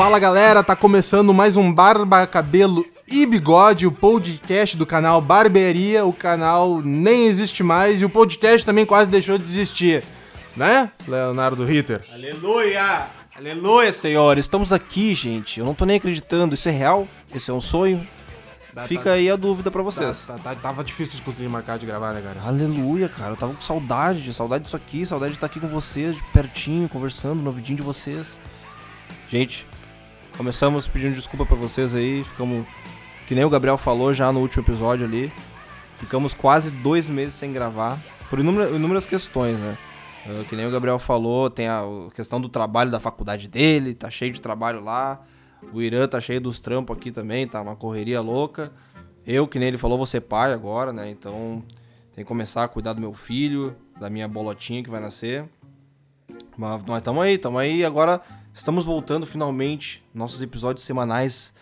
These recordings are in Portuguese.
Fala galera, tá começando mais um Barba Cabelo e Bigode, o podcast do canal Barbearia, o canal nem existe mais e o podcast também quase deixou de existir, né, Leonardo Ritter? Aleluia! Aleluia, Senhor! Estamos aqui, gente. Eu não tô nem acreditando. Isso é real? Isso é um sonho? Tá, Fica tá, aí a dúvida pra tá, vocês. tá, tá, tava difícil de conseguir marcar de gravar, né, cara? Aleluia, cara. Eu tava com saudade, saudade disso aqui, saudade de estar aqui com vocês, de pertinho, conversando, no ouvidinho de vocês. Gente, começamos pedindo desculpa pra vocês aí. Ficamos, que nem o Gabriel falou já no último episódio ali. Ficamos quase dois meses sem gravar, por inúmeras, questões, né? Uh, que nem o Gabriel falou, tem a questão do trabalho da faculdade dele, tá cheio de trabalho lá. O Irã tá cheio dos trampos aqui também, tá uma correria louca. Eu, que nem ele falou, vou ser pai agora, né? Então tem que começar a cuidar do meu filho, da minha bolotinha que vai nascer. Mas nós aí, estamos aí. Agora estamos voltando finalmente. Nossos episódios semanais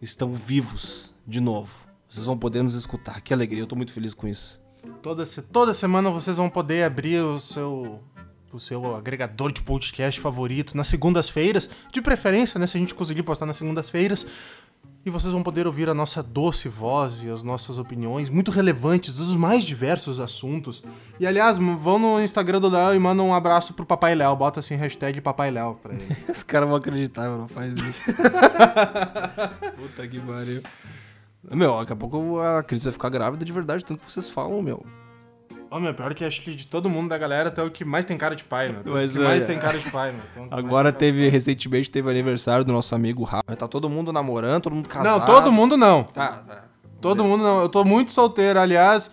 estão vivos de novo. Vocês vão poder nos escutar. Que alegria, eu tô muito feliz com isso. Toda, toda semana vocês vão poder abrir o seu o seu agregador de podcast favorito nas segundas-feiras, de preferência, né, se a gente conseguir postar nas segundas-feiras. E vocês vão poder ouvir a nossa doce voz e as nossas opiniões muito relevantes dos mais diversos assuntos. E aliás, vão no Instagram do Léo e mandam um abraço pro Papai Léo. Bota assim, hashtag Papai Léo pra ele. Os caras vão acreditar, não faz isso. Puta que pariu. Meu, daqui a pouco a Cris vai ficar grávida de verdade, tanto que vocês falam, meu. Ô, meu, pior que acho que de todo mundo da galera, até o que mais tem cara de pai, meu. Mas, que mais é. tem cara de pai, meu. Então, Agora teve, recentemente teve aniversário do nosso amigo Rafa. Tá todo mundo namorando, todo mundo casado. Não, todo mundo não. Tá, tá. Todo mundo não. Eu tô muito solteiro. Aliás,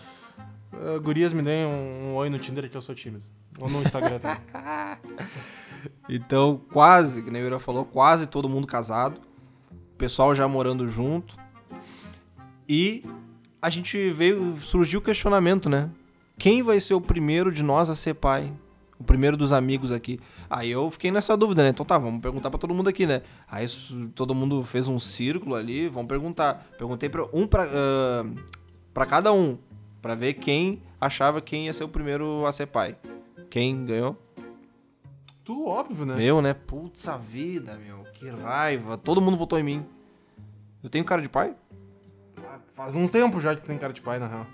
uh, gurias me deem um, um oi no Tinder que eu sou tímido. Ou no Instagram também. Então, quase, que nem o Ira falou, quase todo mundo casado. O pessoal já morando junto. E a gente veio, surgiu o questionamento, né? Quem vai ser o primeiro de nós a ser pai? O primeiro dos amigos aqui. Aí eu fiquei nessa dúvida, né? Então tá, vamos perguntar pra todo mundo aqui, né? Aí todo mundo fez um círculo ali, vamos perguntar. Perguntei pra um pra, ah, pra cada um, pra ver quem achava quem ia ser o primeiro a ser pai. Quem ganhou? tu, óbvio, né? Eu, né? Putz a vida, meu. Que raiva. Todo mundo votou em mim. Eu tenho cara de pai? Faz um tempo já que tu tem cara de pai, na real.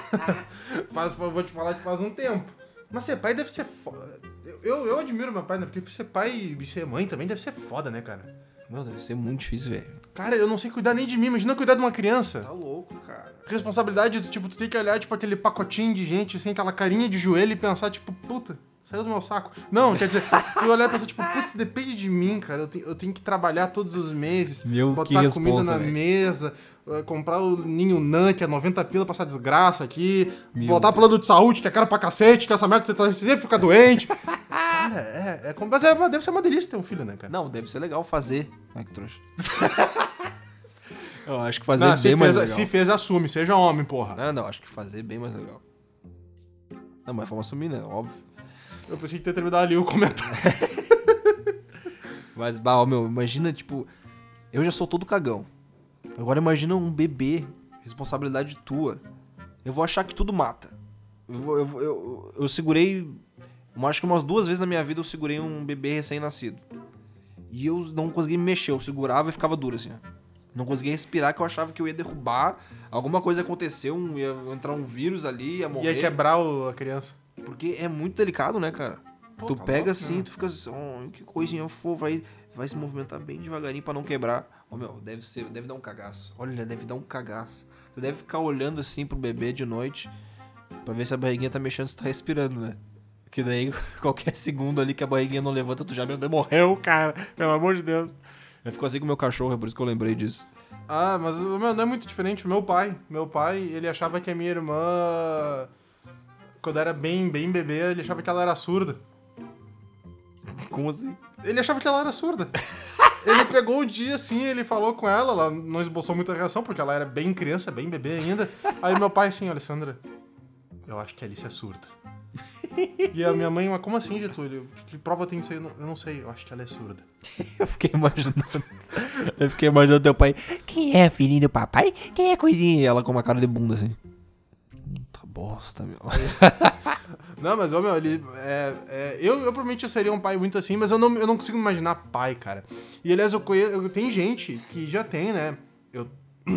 faz, eu vou te falar que faz um tempo. Mas ser pai deve ser foda. Eu, eu, eu admiro meu pai, né? Porque ser pai e ser mãe também deve ser foda, né, cara? Meu, deve ser muito difícil, velho. Cara, eu não sei cuidar nem de mim. Imagina cuidar de uma criança. Tá louco, cara. Responsabilidade, tipo, tu tem que olhar, tipo, aquele pacotinho de gente, assim, aquela carinha de joelho e pensar, tipo, puta, saiu do meu saco. Não, quer dizer, tu olhar e pensar, tipo, putz, depende de mim, cara. Eu, te- eu tenho que trabalhar todos os meses, Meu, que botar comida responsa, na velho. mesa, eh, comprar o ninho nan, que é 90 pila pra essa desgraça aqui, Meu botar plano de saúde, que é caro pra cacete, que essa merda você tá- sempre fica doente. cara, é, é, como- mas é, deve ser uma delícia ter um filho, né, cara? Não, deve ser legal fazer. Ai, que trouxa. eu acho que fazer Não, é se, bem mais fez, legal. se fez, assume, seja homem, porra. Não, não, acho que fazer é bem mais legal. Não, mas vamos assumir, né? Óbvio. Eu pensei que ter terminado ali o comentário. Mas, bah, ó, meu, imagina, tipo, eu já sou todo cagão. Agora imagina um bebê, responsabilidade tua. Eu vou achar que tudo mata. Eu, vou- eu, vou- eu, eu segurei, eu acho que umas duas vezes na minha vida eu segurei um bebê recém-nascido. E eu não conseguia me mexer, eu segurava e ficava duro assim, ó. Não conseguia respirar, que eu achava que eu ia derrubar, alguma coisa aconteceu, um- ia entrar um vírus ali, ia morrer. Ia quebrar o- a criança. Porque é muito delicado, né, cara? Pô, tu tá pega louco, assim, né? tu fica assim, oh, que coisinha fofa, vai, vai se movimentar bem devagarinho pra não quebrar. Ó, meu, deve ser, deve dar um cagaço. Olha, deve dar um cagaço. Tu deve ficar olhando assim pro bebê de noite pra ver se a barriguinha tá mexendo, se tá respirando, né? Que daí, qualquer segundo ali que a barriguinha não levanta, tu já, meu Deus, morreu, cara. Pelo amor de Deus. Eu fico assim com o meu cachorro, é por isso que eu lembrei disso. Ah, mas o meu não é muito diferente. O meu pai, meu pai, ele achava que a minha irmã, quando era bem, bem bebê, ele achava que ela era surda. Como assim? Ele achava que ela era surda. ele pegou um dia assim, ele falou com ela, ela não esboçou muita reação, porque ela era bem criança, bem bebê ainda. Aí meu pai assim, Alessandra, eu acho que a Alice é surda. E a minha mãe, mas como assim, Getúlio? Que prova tem isso aí? Eu não- sei, eu acho que ela é surda. Eu fiquei imaginando. Eu fiquei imaginando teu pai. Quem é filhinho do papai? Quem é coisinha? E ela com uma cara de bunda assim. Bosta, meu. Não, mas, ô, meu, ele. É, é, eu, eu provavelmente eu seria um pai muito assim, mas eu não, eu não consigo imaginar pai, cara. E aliás, eu conheço. Eu, tem gente que já tem, né? Eu,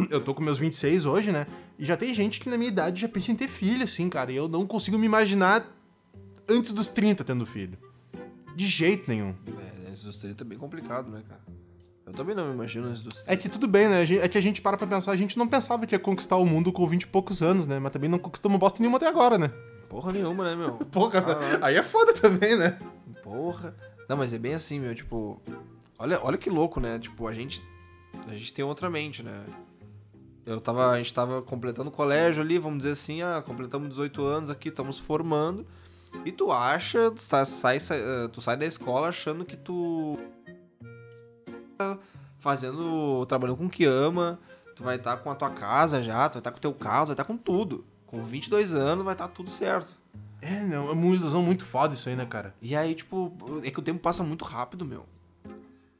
eu tô com meus 26 hoje, né? E já tem gente que na minha idade já pensa em ter filho, assim, cara. E eu não consigo me imaginar antes dos 30 tendo filho. De jeito nenhum. É, antes dos 30 é bem complicado, né, cara? Eu também não me imagino antes dos 30. É que tudo bem, né? É que a gente para pra pensar, a gente não pensava que ia conquistar o mundo com 20 e poucos anos, né? Mas também não conquistamos bosta nenhuma até agora, né? Porra nenhuma, né, meu? Porra, Caralho. aí é foda também, né? Porra. Não, mas é bem assim, meu, tipo. Olha, olha que louco, né? Tipo, a gente. A gente tem outra mente, né? Eu tava. A gente tava completando o colégio ali, vamos dizer assim, ah, completamos 18 anos aqui, estamos formando. E tu acha, sai, sai- eh, tu sai da escola achando que tu. Tá fazendo. trabalhando com o que ama, tu vai estar com a tua casa já, tu vai estar com o teu carro, tu vai estar com tudo. Com 22 anos vai estar tudo certo. É, não, é uma ilusão muito foda isso aí, né, cara? E aí, tipo, é que o tempo passa muito rápido, meu.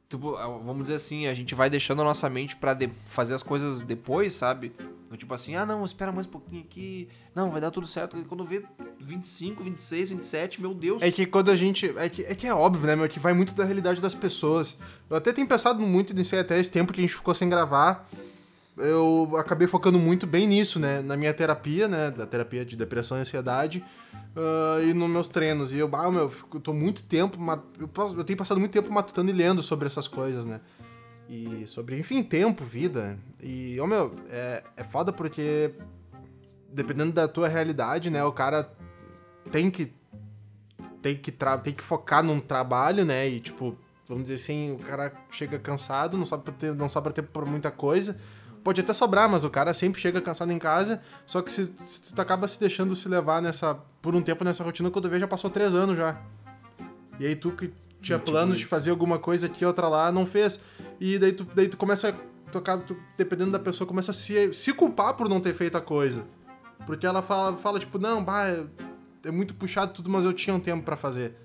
Tipo, vamos dizer assim, a gente vai deixando a nossa mente pra fazer as coisas depois, sabe? Então, Tipo assim, ah não, espera mais um pouquinho aqui. Não, vai dar tudo certo. Quando vê 25, 26, 27, meu Deus. É que quando a gente. É que é, que é óbvio, né, meu? Que vai muito da realidade das pessoas. Eu até tenho pensado muito nisso até esse tempo que a gente ficou sem gravar. Eu acabei focando muito bem nisso, né? Na minha terapia, né? Da terapia de depressão e ansiedade. ah, e nos meus treinos. E eu, ah, meu, eu tô muito tempo. Eu, eu tenho passado muito tempo matutando e lendo sobre essas coisas, né? E sobre, enfim, tempo, vida. E, ô meu, é, é foda porque. Dependendo da tua realidade, né? O cara tem que tem que, tra- tem que focar num trabalho, né? E, tipo, vamos dizer assim, o cara chega cansado, não sobra tempo, não sobra tempo pra muita coisa. Pode até sobrar, mas o cara sempre chega cansado em casa. Só que se, se tu acaba se deixando se levar nessa por um tempo nessa rotina, quando vê já passou três anos já. E aí tu que tinha 22. planos de fazer alguma coisa aqui, outra lá, não fez. E daí tu, daí tu começa a tocar, tu, dependendo da pessoa, começa a se, se culpar por não ter feito a coisa. Porque ela fala, fala tipo, não, bah, é- muito puxado tudo, mas eu tinha um tempo pra fazer.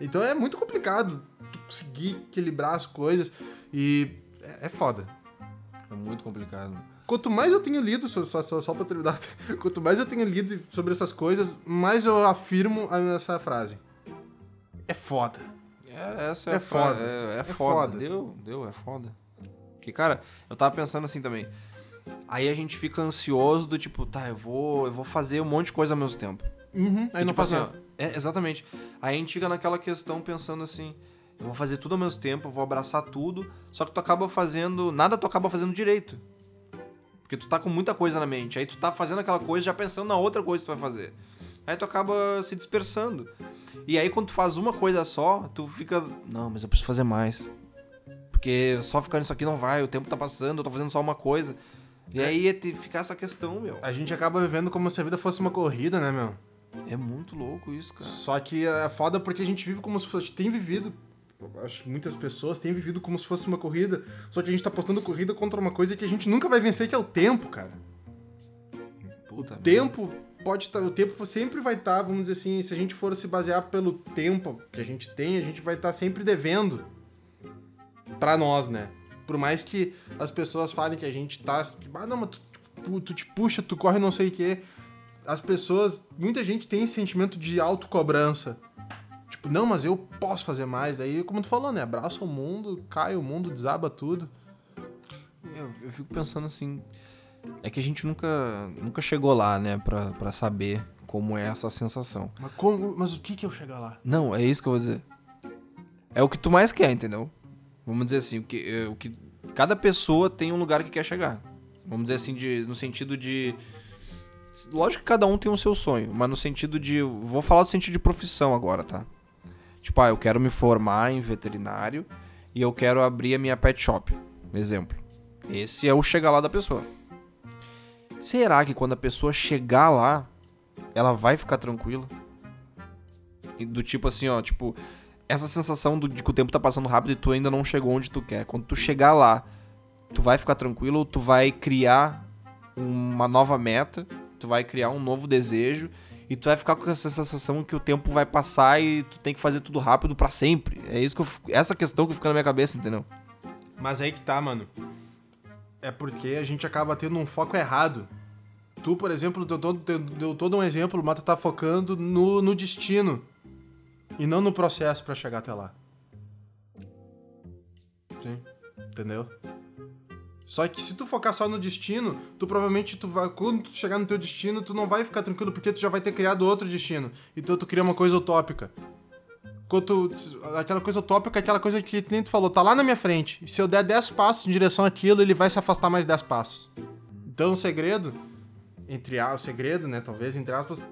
Então é muito complicado tu conseguir equilibrar as coisas e é, é foda. É muito complicado. Quanto mais eu tenho lido, só, só, só, pra terminar, quanto mais eu tenho lido sobre essas coisas, mais eu afirmo essa frase. É foda. É, essa é, É foda. É, é É foda. foda. Deu, deu, é foda. Porque, cara, eu tava pensando assim também. Aí a gente fica ansioso do tipo, tá, eu vou, eu vou fazer um monte de coisa ao mesmo tempo. Uhum, aí E, não tipo assim, ó, é, exatamente. Aí a gente fica naquela questão pensando assim, eu vou fazer tudo ao mesmo tempo, eu vou abraçar tudo, só que tu acaba fazendo, nada tu acaba fazendo direito. Porque tu tá com muita coisa na mente, aí tu tá fazendo aquela coisa já pensando na outra coisa que tu vai fazer. Aí tu acaba se dispersando. E aí quando tu faz uma coisa só, tu fica, não, mas eu preciso fazer mais. Porque só ficar nisso aqui não vai, o tempo tá passando, eu tô fazendo só uma coisa. E aí é ficar essa questão, meu. A gente acaba vivendo como se a vida fosse uma corrida, né, meu? É muito louco isso, cara. Só que é foda porque a gente vive como se fosse. Tem vivido. Acho que muitas pessoas têm vivido como se fosse uma corrida. Só que a gente tá postando corrida contra uma coisa que a gente nunca vai vencer, que é o tempo, cara. Puta O tempo pode estar. o tempo sempre vai estar, vamos dizer assim, se a gente for se basear pelo tempo que a gente tem, a gente vai estar sempre devendo. Pra nós, né? Por mais que as pessoas falem que a gente tá. Ah, não, mas tu, tu- tu te puxa, tu corre não sei o quê. As pessoas. Muita gente tem esse sentimento de autocobrança. Tipo, não, mas eu posso fazer mais. Daí, como tu falou, né? Abraça o mundo, cai o mundo, desaba tudo. Eu, eu fico pensando assim. É que a gente nunca, nunca chegou lá, né, pra, pra saber como é essa sensação. Mas, como, mas o que que eu chegar lá? Não, é isso que eu vou dizer. É o que tu mais quer, entendeu? Vamos dizer assim, o que, é, o que cada pessoa tem um lugar que quer chegar. Vamos dizer assim, de, no sentido de. Lógico que cada um tem o seu sonho, mas no sentido de. Vou falar do sentido de profissão agora, tá? Tipo, ah, eu quero me formar em veterinário e eu quero abrir a minha pet shop. Exemplo. Esse é o chegar lá da pessoa. Será que quando a pessoa chegar lá, ela vai ficar tranquila? Do tipo assim, ó, tipo, essa sensação do- de que o tempo tá passando rápido e tu ainda não chegou onde tu quer. Quando tu chegar lá, tu vai ficar tranquilo ou tu vai criar uma nova meta, tu vai criar um novo desejo e tu vai ficar com essa sensação que o tempo vai passar e tu tem que fazer tudo rápido pra sempre. É isso que eu, essa questão que fica na minha cabeça, entendeu? Mas aí que tá, mano. É porque a gente acaba tendo um foco errado. Tu, por exemplo, deu todo, deu- todo um exemplo, mas tu tá focando no, no destino e não no processo pra chegar até lá. Sim. Entendeu? Só que se tu focar só no destino, tu provavelmente tu vai, quando tu chegar no teu destino, tu não vai ficar tranquilo porque tu já vai ter criado outro destino. Então tu cria uma coisa utópica. Quando tu- aquela coisa utópica aquela coisa que nem tu falou, tá lá na minha frente. Se eu der 10 passos em direção àquilo, ele vai se afastar mais 10 passos. Então o segredo, entre o segredo, né, talvez, entre aspas,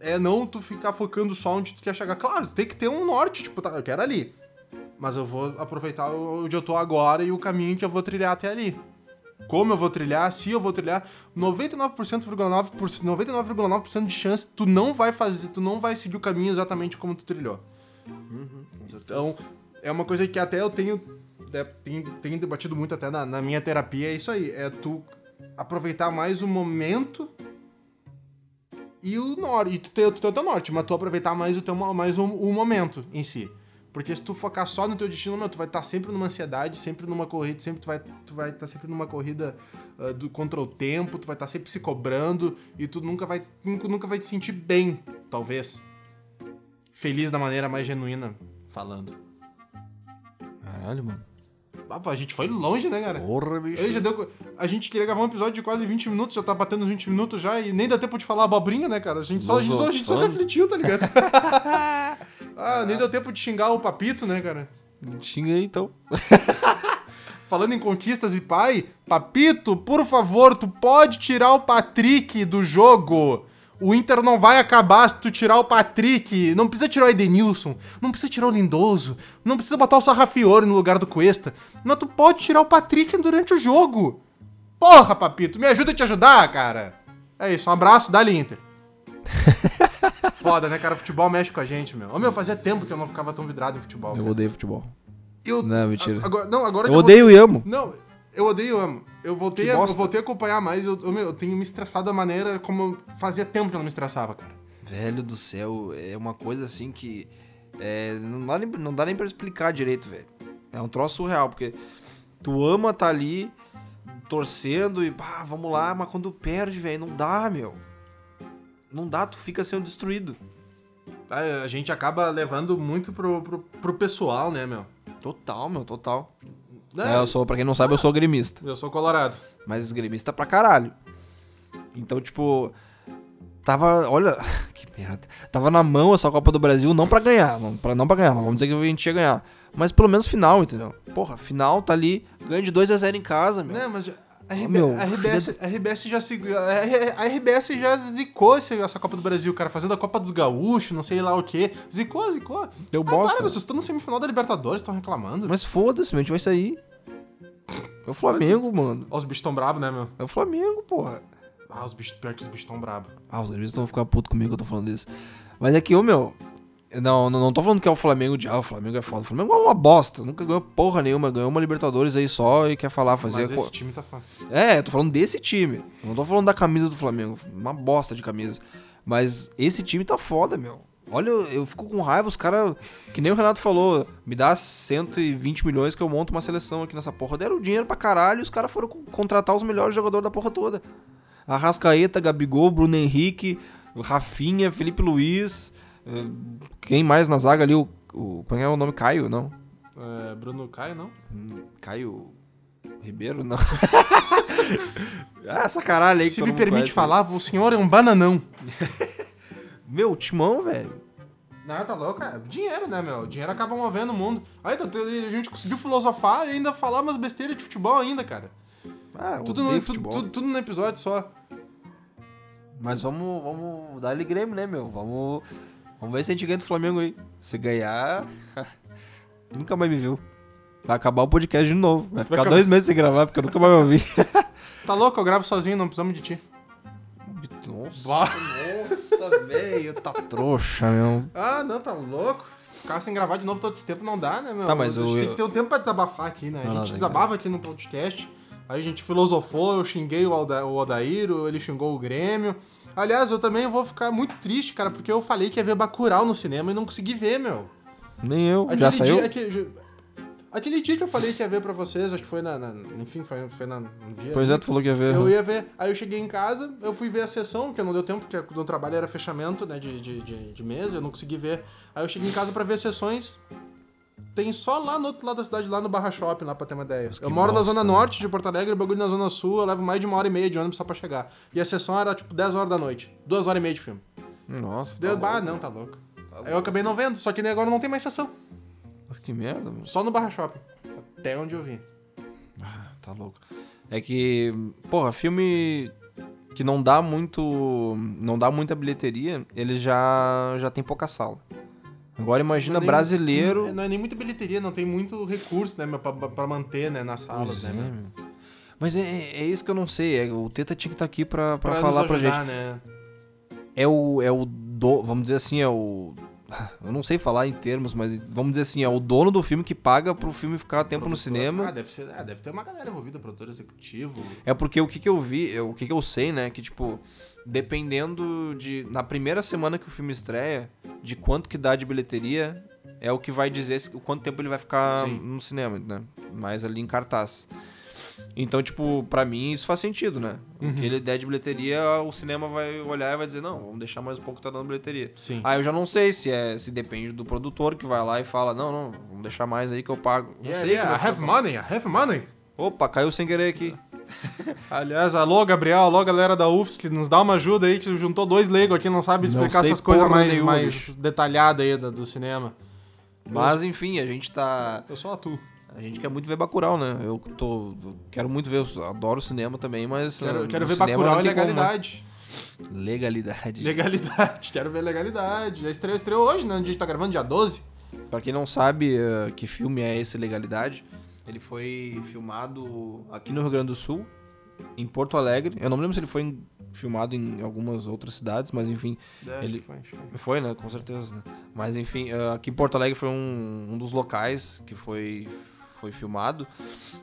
é não tu ficar focando só onde tu quer chegar. Claro, tu tem que ter um norte, tipo, tá, eu quero ali. Mas eu vou aproveitar onde eu tô agora e o caminho que eu vou trilhar até ali. Como eu vou trilhar, se eu vou trilhar, 99,9% 99,9% de chance tu não vai fazer, tu não vai seguir o caminho exatamente como tu trilhou. Então, é uma coisa que até eu tenho, né, tenho, tenho debatido muito até na, na minha terapia, é isso aí, é tu aproveitar mais o momento e o norte, e tu ter, tu ter o teu norte, mas tu aproveitar mais o teu mais o, o momento em si. Porque se tu focar só no teu destino, meu, tu vai estar sempre numa ansiedade, sempre numa corrida, sempre tu vai tu vai estar sempre numa corrida ah, do, contra o tempo, tu vai estar sempre se cobrando e tu nunca vai nunca, nunca vai te sentir bem, talvez. Feliz da maneira mais genuína falando. Caralho, mano. Ah, a gente foi longe, né, cara? Porra, bicho. Já deu, a gente queria gravar um episódio de quase 20 minutos, já tá batendo uns 20 minutos já, e nem dá tempo de falar abobrinha, né, cara? A gente só, a gente só, a gente só refletiu, tá ligado? ah, nem deu tempo de xingar o papito, né, cara? Xinga aí, então. Falando em conquistas e pai, Papito, por favor, tu pode tirar o Patrick do jogo. O Inter não vai acabar se tu tirar o Patrick. Não precisa tirar o Edenilson. Não precisa tirar o Lindoso. Não precisa botar o Sarrafiore no lugar do Cuesta. Mas tu pode tirar o Patrick durante o jogo. Porra, Papito, me ajuda a te ajudar, cara. É isso, um abraço, dá-lhe Inter. Foda, né, cara? Futebol mexe com a gente, meu. Ô, meu, fazia tempo que eu não ficava tão vidrado em futebol. Eu cara. odeio futebol. Eu- Não, mentira. Agora, não, agora Eu eu odeio e amo. não, eu odeio e amo. Eu voltei, a, eu voltei a acompanhar mais, eu, eu, eu tenho me estressado da maneira como fazia tempo que eu não me estressava, cara. Velho do céu, é uma coisa assim que. é, não, dá nem, não dá nem pra explicar direito, velho. É um troço surreal, porque tu ama tá ali torcendo e pá, vamos lá, mas quando perde, velho, não dá, meu. Não dá, tu fica sendo destruído. A, a gente acaba levando muito pro, pro, pro pessoal, né, meu? Total, meu, total. É, É, eu sou, pra quem não sabe, eu sou gremista. eu sou colorado. Mas gremista pra caralho. Então, tipo. Tava. Olha. Que merda. Tava na mão essa Copa do Brasil, não pra ganhar. Não pra, não pra ganhar, não vamos dizer que a gente ia ganhar. Mas pelo menos final, entendeu? Porra, final tá ali, ganha de 2 a 0 em casa, meu. Né, mas a, RB, meu, a, RBS, a RBS já se, a, RBS já zicou essa Copa do Brasil, cara, fazendo a Copa dos Gaúchos, não sei lá o quê. Zicou, zicou. Deu Ah, bosta. para, vocês estão no semifinal da Libertadores, estão reclamando. Mas foda-se, meu, a gente vai sair. É o Flamengo, mano. Ó, os bichos tão bravos, né, meu? É o Flamengo, porra. Ah, os bichos, pior que os bichos tão bravos. Ah, os gremistas vão ficar putos comigo que eu tô falando isso. Mas é que, ô, meu. Não, não, não tô falando que é o Flamengo de. Ah, o Flamengo é foda. O Flamengo é uma bosta. Nunca ganhou porra nenhuma. Ganhou uma Libertadores aí só e quer falar, fazer. Mas esse time tá foda. É, tô falando desse time. Não tô falando da camisa do Flamengo. Uma bosta de camisa. Mas esse time tá foda, meu. Olha, eu, eu fico com raiva, os caras. Que nem o Renato falou, me dá 120 milhões que eu monto uma seleção aqui nessa porra. Deram dinheiro pra caralho e os caras foram co- contratar os melhores jogadores da porra toda. Arrascaeta, Gabigol, Bruno Henrique, Rafinha, Felipe Luiz. Eh, Quem mais na zaga ali? O, o, como é o nome? Caio, não? É, Bruno Caio, não? Hum, Caio Ribeiro, não. ah, essa caralho aí que Se todo me permite conhece. falar, o senhor é um bananão. Meu, timão, velho. Não, tá louco, é dinheiro, né, meu? Dinheiro acaba movendo o mundo. Aí a gente conseguiu filosofar e ainda falar umas besteiras de futebol ainda, cara. Ah, Tudo no, tudo, tudo no episódio só. Mas vamos, vamos dar ele Grêmio, né, meu? Vamos, vamos ver se a gente ganha do Flamengo aí. Se ganhar, nunca mais me viu. Vai acabar o podcast de novo. Vai ficar acabar. dois meses sem gravar, porque eu nunca mais me ouvi. Tá louco? Eu gravo sozinho, não precisamos de ti. Nossa, Bah. nossa, velho, tá trouxa, meu. Ah, não, tá louco. Ficar sem gravar de novo todo esse tempo não dá, né, meu? Tá, mas a gente o- tem que ter um tempo pra desabafar aqui, né? A gente desabava aqui no podcast, aí a gente filosofou, eu xinguei o, Alda, o Odairo, ele xingou o Grêmio. Aliás, eu também vou ficar muito triste, cara, porque eu falei que ia ver Bacurau no cinema e não consegui ver, meu. Nem eu, Aquele já saiu? dia- aquele- Aquele dia que eu falei que ia ver pra vocês, acho que foi na. na- enfim, foi, foi na, no dia. Pois é, tu falou que ia ver. Eu ia ver. Aí eu cheguei em casa, eu fui ver a sessão, porque não deu tempo, porque no trabalho era fechamento, né, de, de, de, de mesa, eu não consegui ver. Aí eu cheguei em casa pra ver as sessões. Tem só lá no outro lado da cidade, lá no Barra Shopping, lá pra ter uma ideia. Eu moro na bosta, zona né? norte de Porto Alegre, o bagulho na zona sul, eu levo mais de uma hora e meia de ônibus só pra chegar. E a sessão era tipo 10 horas da noite. Duas horas e meia de filme. Nossa. tá Deu, bah, louco. não, tá louco. Tá Aí eu acabei não vendo, só que nem agora não tem mais sessão. Mas que merda, mano. Só no Barra Shopping. Até onde eu vi. Ah, tá louco. É que, porra, filme que não dá muito. não dá muita bilheteria, ele já, já tem pouca sala. Agora imagina Não é nem- brasileiro. Não é nem muita bilheteria, não tem muito recurso, né, meu, pra, pra manter, né, nas salas, Pois né, é. Mas é, é isso que eu não sei. é- o Teta tinha que estar aqui pra, pra, Pra falar nos pra gente. ajudar, né. É o. É o do, vamos dizer assim, é o. Eu não sei falar em termos, mas vamos dizer assim, é o dono do filme que paga pro filme ficar tempo no Produtor- cinema. Ah, deve, ser, ah, deve ter uma galera envolvida, produtor executivo. É porque o que, que eu vi, é, o que, que eu sei, né? Que, tipo, dependendo de. Na primeira semana que o filme estreia, de quanto que dá de bilheteria, é o que vai dizer o quanto tempo ele vai ficar Sim. no cinema, né? Mais ali em cartaz. Então, tipo, pra mim isso faz sentido, né? O que ele der de bilheteria, o cinema vai olhar e vai dizer, não, vamos deixar mais um pouco que tá dando bilheteria. Sim. Aí eu já não sei se é se depende do produtor que vai lá e fala, não, não, vamos deixar mais aí que eu pago. Não Yeah, sei yeah, como é I have money, I have money. Opa, caiu sem querer aqui. Aliás, alô, Gabriel, alô, galera da UFSC, nos dá uma ajuda aí, que juntou dois Lego aqui, não sabe Não explicar sei essas coisas mais, nenhuma, mais detalhadas aí do, do cinema. Mas enfim, a gente tá. Eu sou a tu. A gente quer muito ver Bacurau, né? Eu tô. eu quero muito ver, eu adoro cinema também, mas. Quero, uh, quero ver Bacurau não e tem como, né? legalidade. Legalidade. Legalidade, quero ver legalidade. Já estreou, estreou hoje, né? A gente tá gravando dia 12. Pra quem não sabe uh, que filme é esse Legalidade, ele foi filmado aqui no Rio Grande do Sul, em Porto Alegre. Eu não me lembro se ele foi em- filmado em algumas outras cidades, mas enfim. Ele- Foi, foi. Né? Com certeza. Né? Mas enfim, uh, aqui em Porto Alegre foi um, um dos locais que foi, foi filmado.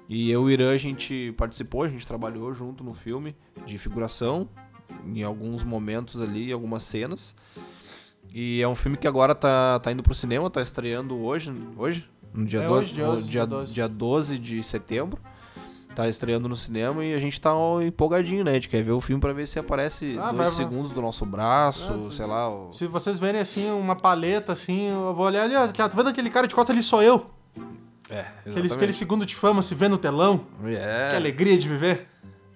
E eu e o Irã, a gente participou, a gente trabalhou junto no filme de figuração, em alguns momentos ali, algumas cenas. E é um filme que agora tá, tá indo pro cinema, tá estreando hoje. Hoje? No dia, É 12, hoje, dia no 12, dia, dia 12. dia 12 de setembro. Tá estreando no cinema e a gente tá empolgadinho, né? A gente quer ver o filme pra ver se aparece Ah, dois vai- vai. segundos do nosso braço, tu- sei lá. o- Se vocês verem assim, uma paleta assim, eu vou olhar ali, ó, tá vendo aquele cara de costa ali, sou eu. É, Aquele, aquele segundo de fama se vê no telão. É. Que alegria de viver.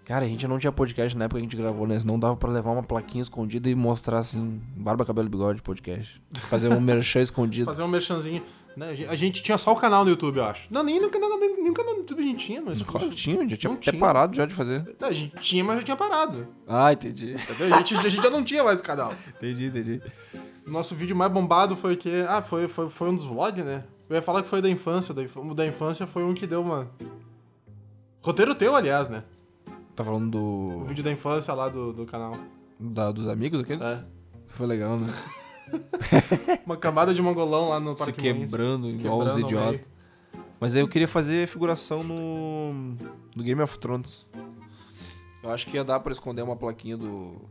Cara, a gente não tinha podcast na época que a gente gravou, né? Não dava pra levar uma plaquinha escondida e mostrar assim, barba, cabelo bigode podcast. Fazer um merchan escondido. Fazer um merchanzinho. Né? A gente- A gente tinha só o canal no YouTube, eu acho. Não, nem no canal, nem, nem o canal no YouTube a gente tinha, mas. Claro tinha, já tinha Não até tinha. parado já de fazer. A gente tinha, mas já tinha parado. Ah, entendi. A gente, a gente já não tinha mais canal. Entendi, entendi. O nosso vídeo mais bombado foi o que. Ah, foi, foi, foi um dos vlogs, né? Eu ia falar que foi da infância. Da, o da infância foi um que deu uma. Roteiro teu, aliás, né? Tá falando O do. vídeo da infância lá do, do canal. da- dos amigos aqueles? É. Foi legal, né? Uma camada de mongolão lá no Se Parque Moinhos. quebrando, Se igual os quebrando idiotas. Mas aí eu queria fazer figuração no. no Game of Thrones. Eu acho que ia dar pra esconder uma plaquinha do.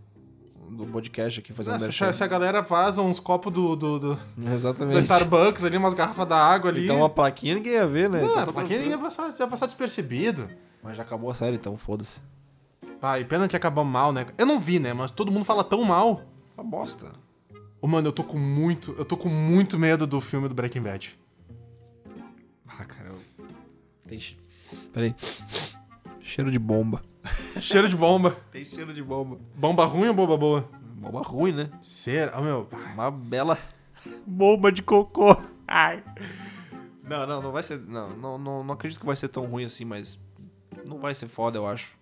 do podcast aqui fazendo Ah, se, se a galera vaza uns copos do, do, do- Exatamente. Starbucks ali, umas garrafas da água ali. Então uma plaquinha ninguém ia ver, né? Não, Então tá pra quem tranquilo. ia passar, ia passar despercebido. Mas já acabou a série, então foda-se. Ah, e pena que acabou mal, né? Eu não vi, né? Mas todo mundo fala tão mal. Uma bosta. Ô, mano, eu tô com muito. Eu tô com muito medo do filme do Breaking Bad. Ah, cara, eu... Tem... che- Peraí. Cheiro de bomba. Cheiro de bomba. Tem cheiro de bomba. Bomba ruim ou bomba boa? Bomba ruim, né? Será? Ô, meu. Uma bela bomba de cocô. Ai. Não, não, não vai ser... Não, não, não, não acredito que vai ser tão ruim assim, mas... Não vai ser foda, eu acho.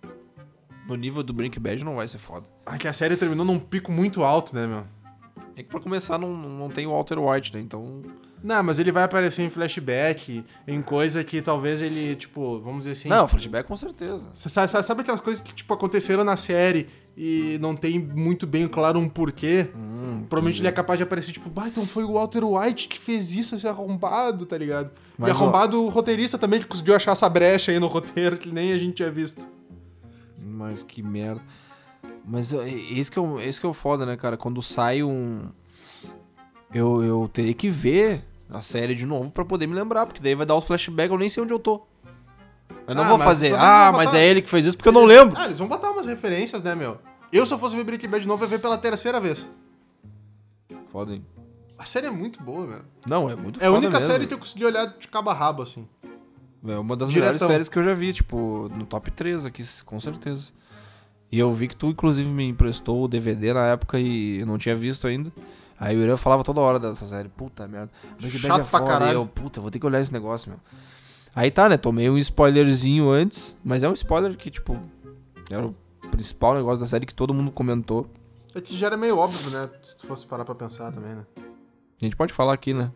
No nível do Breaking Bad não vai ser foda. Ai, que a série terminou num pico muito alto, né, meu? É que pra começar não, não tem o Walter White, né? Então... Não, mas ele vai aparecer em flashback, em coisa que talvez ele, tipo, vamos dizer assim. Não, flashback com certeza. Sabe, sabe, aquelas coisas que, tipo, aconteceram na série e não tem muito bem claro um porquê? Hum, Provavelmente ele é capaz de aparecer, tipo, bah, então foi o Walter White que fez isso, esse arrombado, tá ligado? Mas, e arrombado o roteirista também, que conseguiu achar essa brecha aí no roteiro que nem a gente tinha visto. Mas que merda. Mas esse que, é esse que é o foda, né, cara? Quando sai um. Eu, eu teria que ver a série de novo pra poder me lembrar, porque daí vai dar os flashbacks, eu nem sei onde eu tô. Eu não Ah, vou fazer, talvez ah, mas botar- é ele que fez isso porque eu não lembro. Ah, eles vão botar umas referências, né, meu? Eu, se eu fosse ver Breaking Bad de novo, eu ia ver pela terceira vez. Foda, hein? A série é muito boa, meu. Não, é muito É a única mesmo. série que eu consegui olhar de cabo a rabo, assim. É uma das Diretão. melhores séries que eu já vi, tipo, no top 3 aqui, com certeza. E eu vi que tu, inclusive, me emprestou o DVD na época e eu não tinha visto ainda. Aí o Irã falava toda hora dessa série. Puta merda. Breaking Bad Chato é pra foda. caralho. E eu, puta, vou ter que olhar esse negócio, meu. Aí tá, né? Tomei um spoilerzinho antes, mas é um spoiler que, tipo, era o principal negócio da série que todo mundo comentou. É que já era meio óbvio, né? Se tu fosse parar pra pensar também, né? A gente pode falar aqui, né?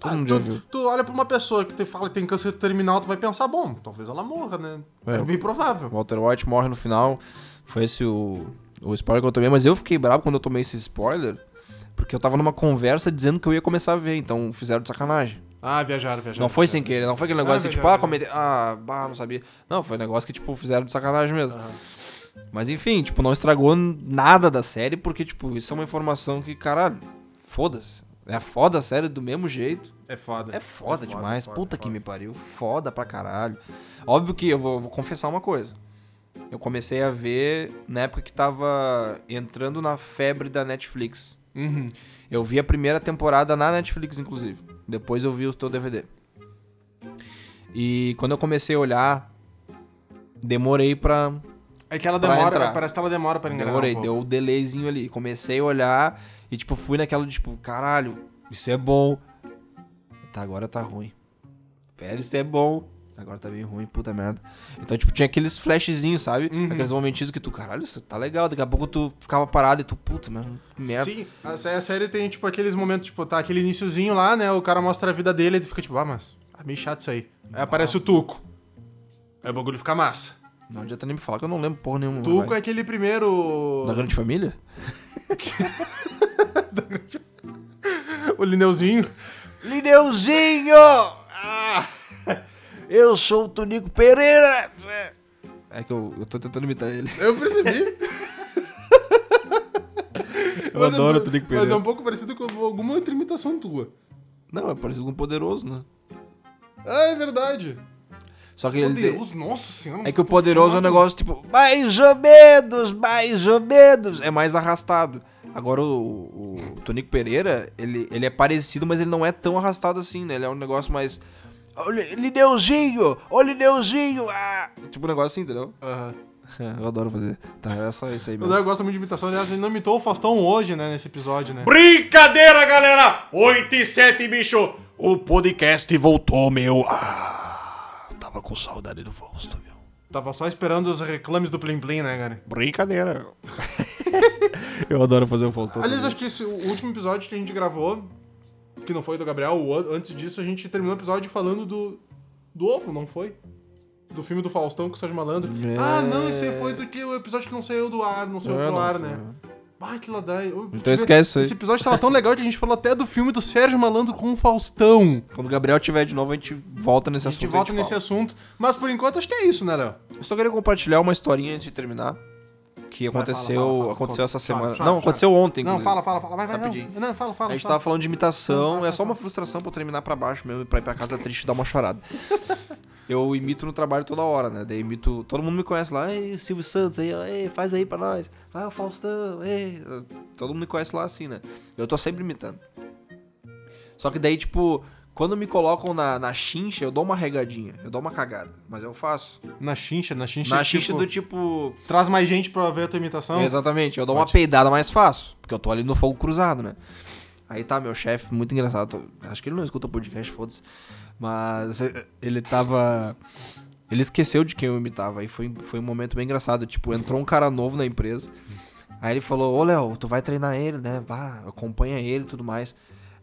Todo Ah, mundo tu, já viu. tu olha pra uma pessoa que te fala que tem câncer terminal, tu vai pensar, bom, talvez ela morra, né? É, É. bem provável. Walter White morre no final. Foi esse o, o spoiler que eu tomei, mas eu fiquei bravo quando eu tomei esse spoiler, porque eu tava numa conversa dizendo que eu ia começar a ver, então fizeram de sacanagem. Ah, viajaram, viajaram. Não foi viajaram. sem querer, não foi aquele negócio Ah, assim, tipo, viajaram. ah, comentei, ah, bah, não sabia. Não, foi um negócio que, tipo, fizeram de sacanagem mesmo. Aham. Mas enfim, tipo, não estragou nada da série, porque, tipo, isso é uma informação que, caralho, foda-se. É foda a série do mesmo jeito. É foda. É foda demais. foda, Puta foda. que me pariu. Foda pra caralho. Óbvio que eu vou, vou confessar uma coisa. Eu comecei a ver na época que tava entrando na febre da Netflix. Uhum. Eu vi a primeira temporada na Netflix, inclusive. Depois eu vi o teu DVD. E quando eu comecei a olhar, demorei pra. É que ela demora, parece que ela demora pra engrenar Demorei, um deu o delayzinho ali. Comecei a olhar e, tipo, fui naquela, de, tipo, caralho, isso é bom. Tá, agora tá ruim. Pera, isso é bom. Agora tá bem ruim, puta merda. Então, tipo, tinha aqueles flashzinhos, sabe? Uhum. Aqueles momentinhos que tu, caralho, isso tá legal. Daqui a pouco tu ficava parado e tu, puta, merda. Sim, a, a série tem, tipo, aqueles momentos, tipo, tá aquele iniciozinho lá, né? O cara mostra a vida dele e tu fica, tipo, ah, mas é meio chato isso aí. Aí aparece o Tuco. Aí o bagulho fica massa. Não adianta nem me falar que eu não lembro porra nenhuma. Tuco vai. é aquele primeiro. Da grande família? O Lineuzinho. Lineuzinho! Ah, eu sou o Tonico Pereira! É que eu, eu tô tentando imitar ele. Eu percebi. Eu Mas é adoro um- o Tonico Mas Pereira. é um pouco parecido com alguma outra imitação tua. Não, é parecido com o Poderoso, né? Ah, é verdade. Só que Meu ele... Deus, nossa senhora. É que o Poderoso é um negócio tipo, mais ou menos, mais ou menos. É mais arrastado. Agora o, o, o Tonico Pereira, ele, ele é parecido, mas ele não é tão arrastado assim, né? Ele é um negócio mais. Ô, Li- Lineuzinho! Ô, Lineuzinho! Ah! Tipo um negócio assim, entendeu? Aham. Eu adoro fazer. Tá, é só isso aí O mesmo. Léo gosta muito de imitação. Aliás, ele não imitou o Faustão hoje, né? Nesse episódio, né? Brincadeira, galera! 8 e 7, bicho! O podcast voltou, meu. Ah, tava com saudade do Fausto, meu. Tava só esperando os reclames do Plim Plim, né, cara? Brincadeira. Eu adoro fazer o Faustão. Aliás, acho que esse, o último episódio que a gente gravou, que não foi do Gabriel, o an- antes disso a gente terminou o episódio falando do. Do ovo, não foi? Do filme do Faustão com o Sérgio Malandro. É. Ah, não, esse aí foi do que o episódio que não saiu do ar, não saiu É, pro não ar, foi, né? Ah, que ladai. Então esquece isso aí. Esse episódio tava tão legal que a gente falou até do filme do Sérgio Malandro com o Faustão. Quando o Gabriel tiver de novo, a gente volta nesse A gente assunto. volta e nesse fala. assunto. Mas por enquanto acho que é isso, né, Léo? Eu só queria compartilhar uma historinha antes de terminar. Que Vai, aconteceu, fala, fala, fala. aconteceu essa semana. Chora, chora, não, chora. aconteceu ontem. Não, inclusive. fala, fala, fala. Vai, vai, Rapidinho. não. Não, fala, fala. A gente tava falando de imitação, é só uma frustração pra eu terminar pra baixo mesmo, pra ir pra casa triste e dar uma chorada. Eu imito no trabalho toda hora, né? Daí imito. Todo mundo me conhece lá, ei, Silvio Santos aí, ei, faz aí pra nós. Vai o Faustão, ei. Todo mundo me conhece lá assim, né? Eu tô sempre imitando. Só que daí, tipo, quando me colocam na, na chincha, eu dou uma regadinha, eu dou uma cagada. Mas eu faço. Na chincha, na chincha. Na tipo, chincha do tipo. Traz mais gente pra ver a tua imitação. Exatamente, eu dou uma Pode. peidada mais fácil, porque eu tô ali no fogo cruzado, né? Aí tá, meu chefe, muito engraçado. Acho que ele não escuta o podcast, foda-se. Mas eh, ele tava. Ele esqueceu de quem eu imitava. Aí foi, foi um momento bem engraçado. Tipo, entrou um cara novo na empresa. Aí ele falou: Ô Léo, tu vai treinar ele, né? Vá, acompanha ele e tudo mais.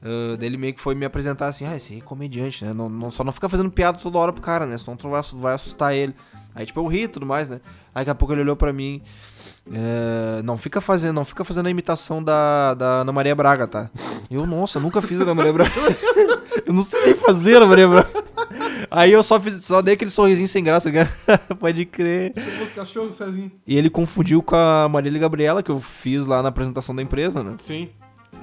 Ah, daí ele meio que foi me apresentar assim: Ah, esse é comediante, né? Não, não- só não fica fazendo piada toda hora pro cara, né? Senão tu vai, vai assustar ele. Aí, tipo, eu ri e tudo mais, né? Aí daqui a pouco ele olhou pra mim. É, não fica fazendo, não fica fazendo a imitação da, da Ana Maria Braga, tá? Eu, nossa, nunca fiz a Ana Maria Braga. eu não sei nem fazer a Ana Maria Braga. Aí eu só fiz, só dei aquele sorrisinho sem graça? Pode crer. Cezinho. E ele confundiu com a Marília Gabriela, que eu fiz lá na apresentação da empresa, né? Sim.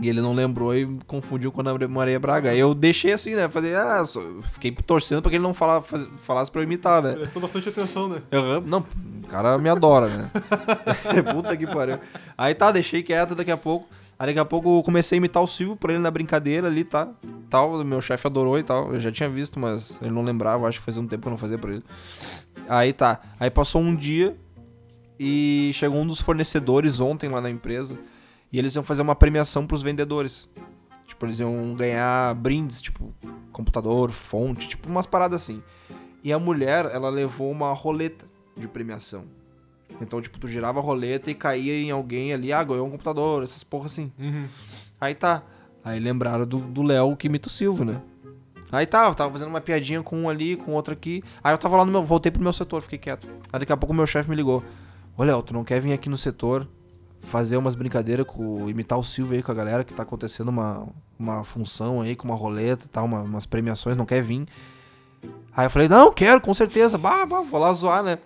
E ele não lembrou e confundiu com a Ana Maria Braga. Eu deixei assim, né? Falei, ah, fiquei torcendo pra que ele não fala, falasse pra eu imitar, né? Prestou bastante atenção, né? Aham, Não, o cara me adora, né? Puta que pariu. Aí tá, deixei quieto daqui a pouco. Aí daqui a pouco eu comecei a imitar o Silvio pra ele na brincadeira ali, tá? Tal, meu chefe adorou e tal. Eu já tinha visto, mas ele não lembrava, acho que fazia um tempo que eu não fazia pra ele. Aí tá. Aí passou um dia e chegou um dos fornecedores ontem lá na empresa e eles iam fazer uma premiação pros vendedores. Tipo, eles iam ganhar brindes, tipo, computador, fonte, tipo, umas paradas assim. E a mulher, ela levou uma roleta de premiação. Então, tipo, tu girava a roleta e caía em alguém ali, ah, ganhou um computador, essas porra assim. Uhum. Aí tá. Aí lembraram do Léo que imita o Silvio, né? Aí tá, eu tava fazendo uma piadinha com um ali, com outro aqui. Aí eu tava lá no meu. Voltei pro meu setor, fiquei quieto. Aí daqui a pouco o meu chefe me ligou. Ô Léo, tu não quer vir aqui no setor fazer umas brincadeiras com. imitar o Silvio aí com a galera que tá acontecendo uma, uma função aí com uma roleta e tal, uma- umas premiações, não quer vir? Aí eu falei, não, quero, com certeza. Bah, bah, vou lá zoar, né?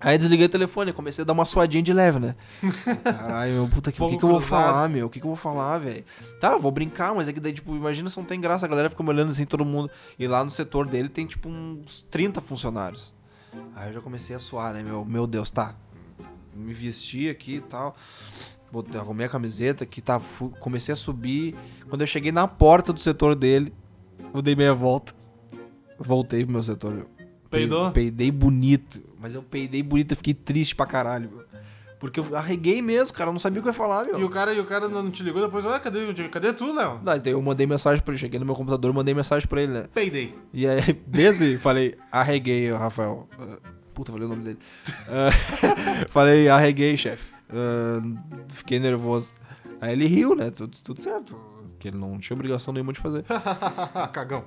Aí desliguei o telefone, comecei a dar uma suadinha de leve, né? Caralho, meu, puta, que, o que, que eu vou falar, meu? O que, que eu vou falar, velho? Tá, eu vou brincar, mas é que daí, tipo, imagina se não tem graça, a galera fica me olhando assim, todo mundo. E lá no setor dele tem, tipo, uns 30 funcionários. Aí eu já comecei a suar, né, meu? Meu Deus, tá. Me vesti aqui e tal. Botei, arrumei a camiseta aqui, tá. comecei a subir. Quando eu cheguei na porta do setor dele, eu dei meia volta. Voltei pro meu setor, meu. Peidou? Peidei bonito. Mas eu peidei bonito, eu fiquei triste pra caralho, meu. Porque eu arreguei mesmo, cara. Eu não sabia o que eu ia falar, meu. E o cara, e o cara não te ligou depois, ué, cadê, cadê tu, Léo? Mas daí eu mandei mensagem pra ele. Cheguei no meu computador, mandei mensagem pra ele, né? Peidei. E aí, desde falei, arreguei, Rafael. Puta, falei o nome dele. Ah, falei, arreguei, chefe. Ah, fiquei nervoso. Aí ele riu, né? Tudo, tudo certo. Que ele não tinha obrigação nenhuma de fazer. Cagão.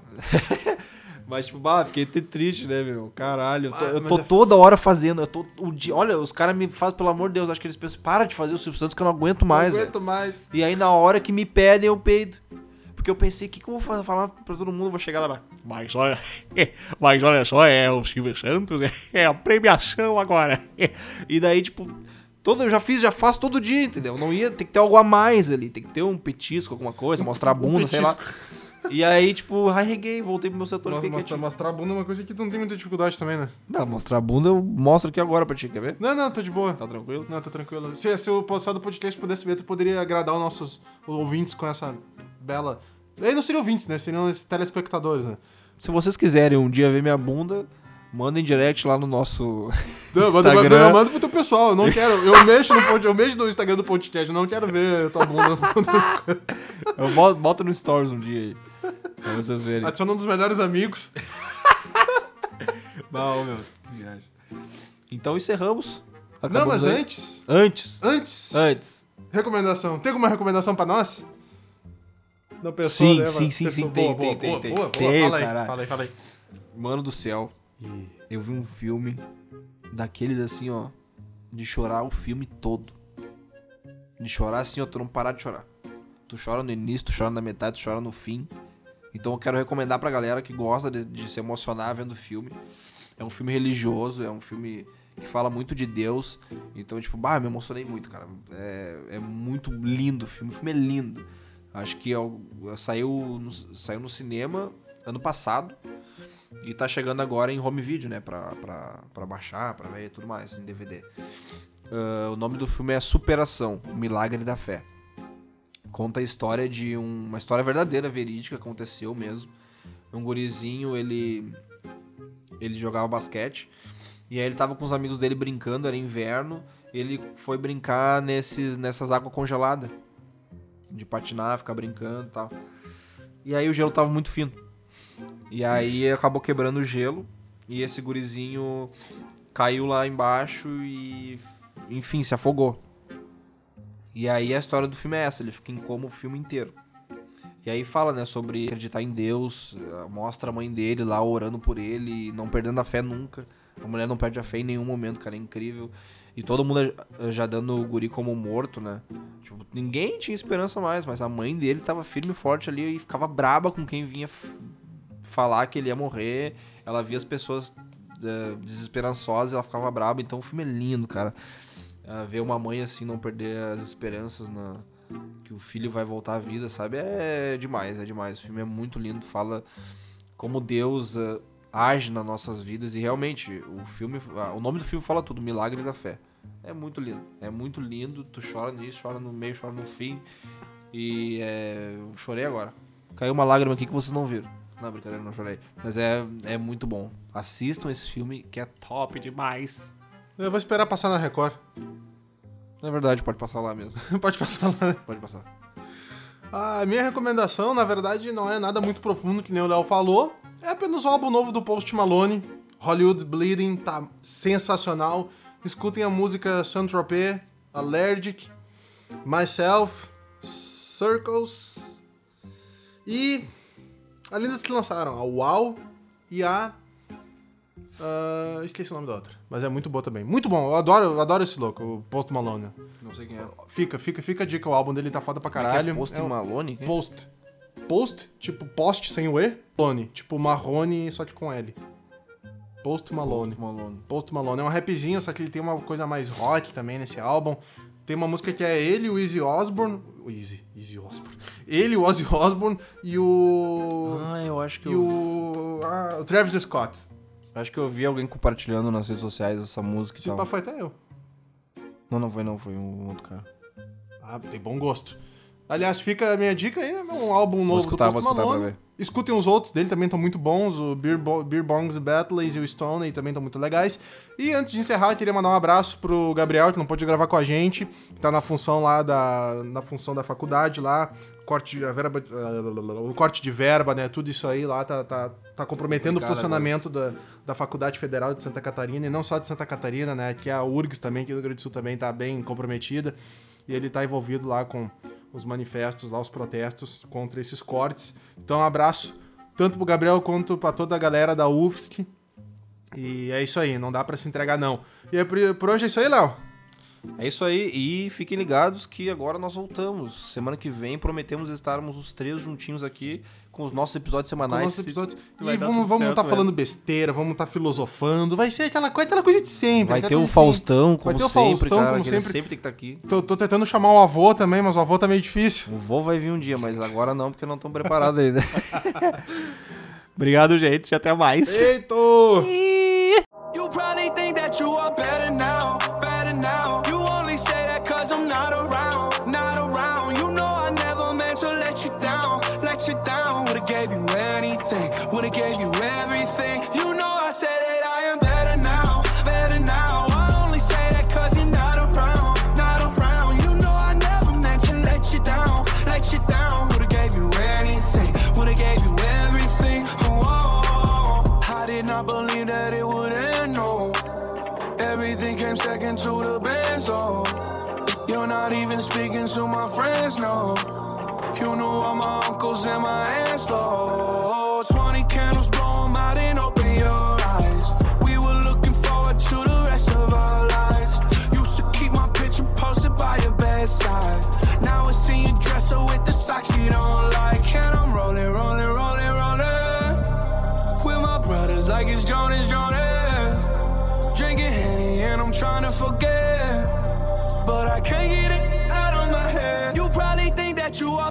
Mas, tipo, bah, fiquei triste, né, meu? Caralho, eu tô, Ah, eu tô é- toda hora fazendo. Eu tô, o dia, olha, os caras me fazem, pelo amor de Deus, acho que eles pensam, para de fazer o Silvio Santos que eu não aguento mais. não velho." aguento mais. E aí, na hora que me pedem, eu peido. Porque eu pensei, o que, que eu vou fa- falar pra todo mundo? Eu vou chegar lá. Mas olha, mas olha só, é o Silvio Santos, é, a premiação agora. E daí, tipo, todo, eu já fiz, já faço todo dia, entendeu? Não ia, tem que ter algo a mais ali, tem que ter um petisco, alguma coisa, mostrar a bunda, sei lá. E aí, tipo, arreguei, voltei pro meu setor Mostra, mostrar a bunda é uma coisa que tu não tem muita dificuldade também, né? Não, mostrar a bunda eu mostro aqui agora pra ti, quer ver? Não, não, tô de boa. Tá tranquilo? Não, tô tranquilo. Se, se o passado do podcast pudesse ver, tu poderia agradar os nossos ouvintes com essa bela. Aí não seriam ouvintes, né? Seriam os telespectadores, né? Se vocês quiserem um dia ver minha bunda, mandem direct lá no nosso Não, manda, Instagram. manda, manda pro teu pessoal. Eu não quero. Eu mexo no, eu mexo no Instagram do podcast. Eu não quero ver tua bunda. Eu boto, boto no Stories um dia aí. Pra vocês verem. Adiciona um dos melhores amigos. Não, meu. viagem. Então encerramos. Não, Acabamos mas aí. antes. Antes. Antes. Antes. Recomendação. Tem alguma recomendação pra nós? Não pensou, Sim, né? sim, sim, sim, tem, boa, tem, boa, tem, boa, tem. Fala aí, fala aí, fala aí. Mano do céu. Eu vi um filme daqueles assim, ó. De chorar o filme todo. De chorar assim, ó, tu não parar de chorar. Tu chora no início, tu chora na metade, tu chora no fim. Então eu quero recomendar pra galera que gosta de, de se emocionar vendo o filme. É um filme religioso, é um filme que fala muito de Deus. Então, tipo, bah, me emocionei muito, cara. É, é muito lindo o filme. O filme é lindo. Acho que é saiu, no, saiu no cinema ano passado. E tá chegando agora em home video, né? Pra, pra, pra baixar, pra ver e tudo mais, em DVD. Ah, o nome do filme é Superação, o Milagre da Fé. Conta a história de um- uma história verdadeira, verídica, aconteceu mesmo. Um gurizinho, ele ele jogava basquete e aí ele tava com os amigos dele brincando, era inverno, ele foi brincar nesses nessas águas congeladas. De patinar, ficar brincando e tal. E aí o gelo tava muito fino. E aí acabou quebrando o gelo e esse gurizinho caiu lá embaixo e enfim, se afogou. E aí a história do filme é essa, ele fica em coma o filme inteiro. E aí fala, né, sobre acreditar em Deus, eh, mostra a mãe dele lá orando por ele, não perdendo a fé nunca. A mulher não perde a fé em nenhum momento, cara, é incrível. E todo mundo já dando o guri como morto, né? Tipo, ninguém tinha esperança mais, mas a mãe dele tava firme e forte ali e ficava braba com quem vinha falar que ele ia morrer. Ela via as pessoas eh, desesperançosas, ela ficava braba. Então o filme é lindo, cara. Ah, ver uma mãe assim não perder as esperanças na, que o filho vai voltar à vida, sabe? É demais, é demais. O filme é muito lindo, fala como Deus ah, age nas nossas vidas e realmente o filme, o nome do filme fala tudo, Milagre da Fé. É muito lindo, é muito lindo. Tu chora nisso, chora no meio, chora no fim e é, eu chorei agora. Caiu uma lágrima aqui que vocês não viram. Não, brincadeira, não chorei. Mas é, é muito bom. Assistam esse filme que é top demais. Eu vou esperar passar na Record. Na verdade, pode passar lá mesmo. Pode passar lá. Pode passar. A minha recomendação, na verdade, não é nada muito profundo, que nem o Léo falou. É apenas o álbum novo do Post Malone. Hollywood Bleeding, tá sensacional. Escutem a música Saint-Tropez, Allergic, Myself, Circles e a lindas que lançaram, a Wow e a. ah, esqueci o nome da outra, mas é muito boa também. Muito bom, eu adoro, eu adoro esse louco, o Post Malone. Não sei quem é. Fica, fica, fica a dica, o álbum dele tá foda pra caralho. Post É um- Malone? Quem? Post. Post, tipo post sem o E. Malone, tipo marrone, só que com L. Post Malone. Post Malone. Post Malone é um rapzinho, só que ele tem uma coisa mais rock também nesse álbum. Tem uma música que é ele, o Easy Osborne. O Easy, Easy Osborne. Ele, o Ozzy Osbourne e o. Ah, eu acho que e eu... o. Ah, o Travis Scott. Acho que eu vi alguém compartilhando nas redes sociais essa música e Se tal. pá, foi até eu. Não, não foi não, foi um outro cara. Ah, tem bom gosto. Aliás, fica a minha dica aí, é um álbum novo escutar, do Post vou escutar pra Malone. ver. Escutem os outros dele, também estão muito bons. O Beer, Bo Beer Bongs Battles e o Stone também estão muito legais. E antes de encerrar, eu queria mandar um abraço pro Gabriel, que não pôde gravar com a gente. Tá na função lá da. Na função da faculdade lá. Corte de, a verba, o corte de verba, né? Tudo isso aí lá tá, tá, tá comprometendo Obrigado, o funcionamento da, da Faculdade Federal de Santa Catarina. E não só de Santa Catarina, né? Que a URGS também, que o Rio Grande do Sul também tá bem comprometida. E ele tá envolvido lá com os manifestos, lá os protestos contra esses cortes. Então, um abraço tanto pro Gabriel quanto pra toda a galera da UFSC. E é isso aí, não dá pra se entregar não. E é por hoje é isso aí, Léo. É isso aí, e fiquem ligados que agora nós voltamos. Semana que vem prometemos estarmos os três juntinhos aqui com os nossos episódios Com semanais. nossos episódios. E dar vamos certo, tá velho. falando besteira, vamos tá filosofando. Vai ser aquela, coisa- aquela coisa de sempre. Vai ter o coisa de Faustão, Vai como ter o sempre, Faustão, cara, como sempre. sempre tem que estar aqui. sempre. Tô, tô tentando chamar o avô também, mas o avô tá meio difícil. O vô vai vir um dia, mas agora não, porque não estão preparados ainda. Obrigado, gente, e até mais. Eito! You probably think that you are better now, speaking to my friends, no. You knew all my uncles and my aunts, though. 20 candles, blow 'em out and open your eyes. We were looking forward to the rest of our lives. Used to keep my picture posted by your bedside. Now I see you dresser with the socks you don't like. And I'm rolling, rolling, rolling, rolling. With my brothers like it's Jonas, Jonas. Drinking Henny and I'm trying to forget. But I can't get it probably think that you are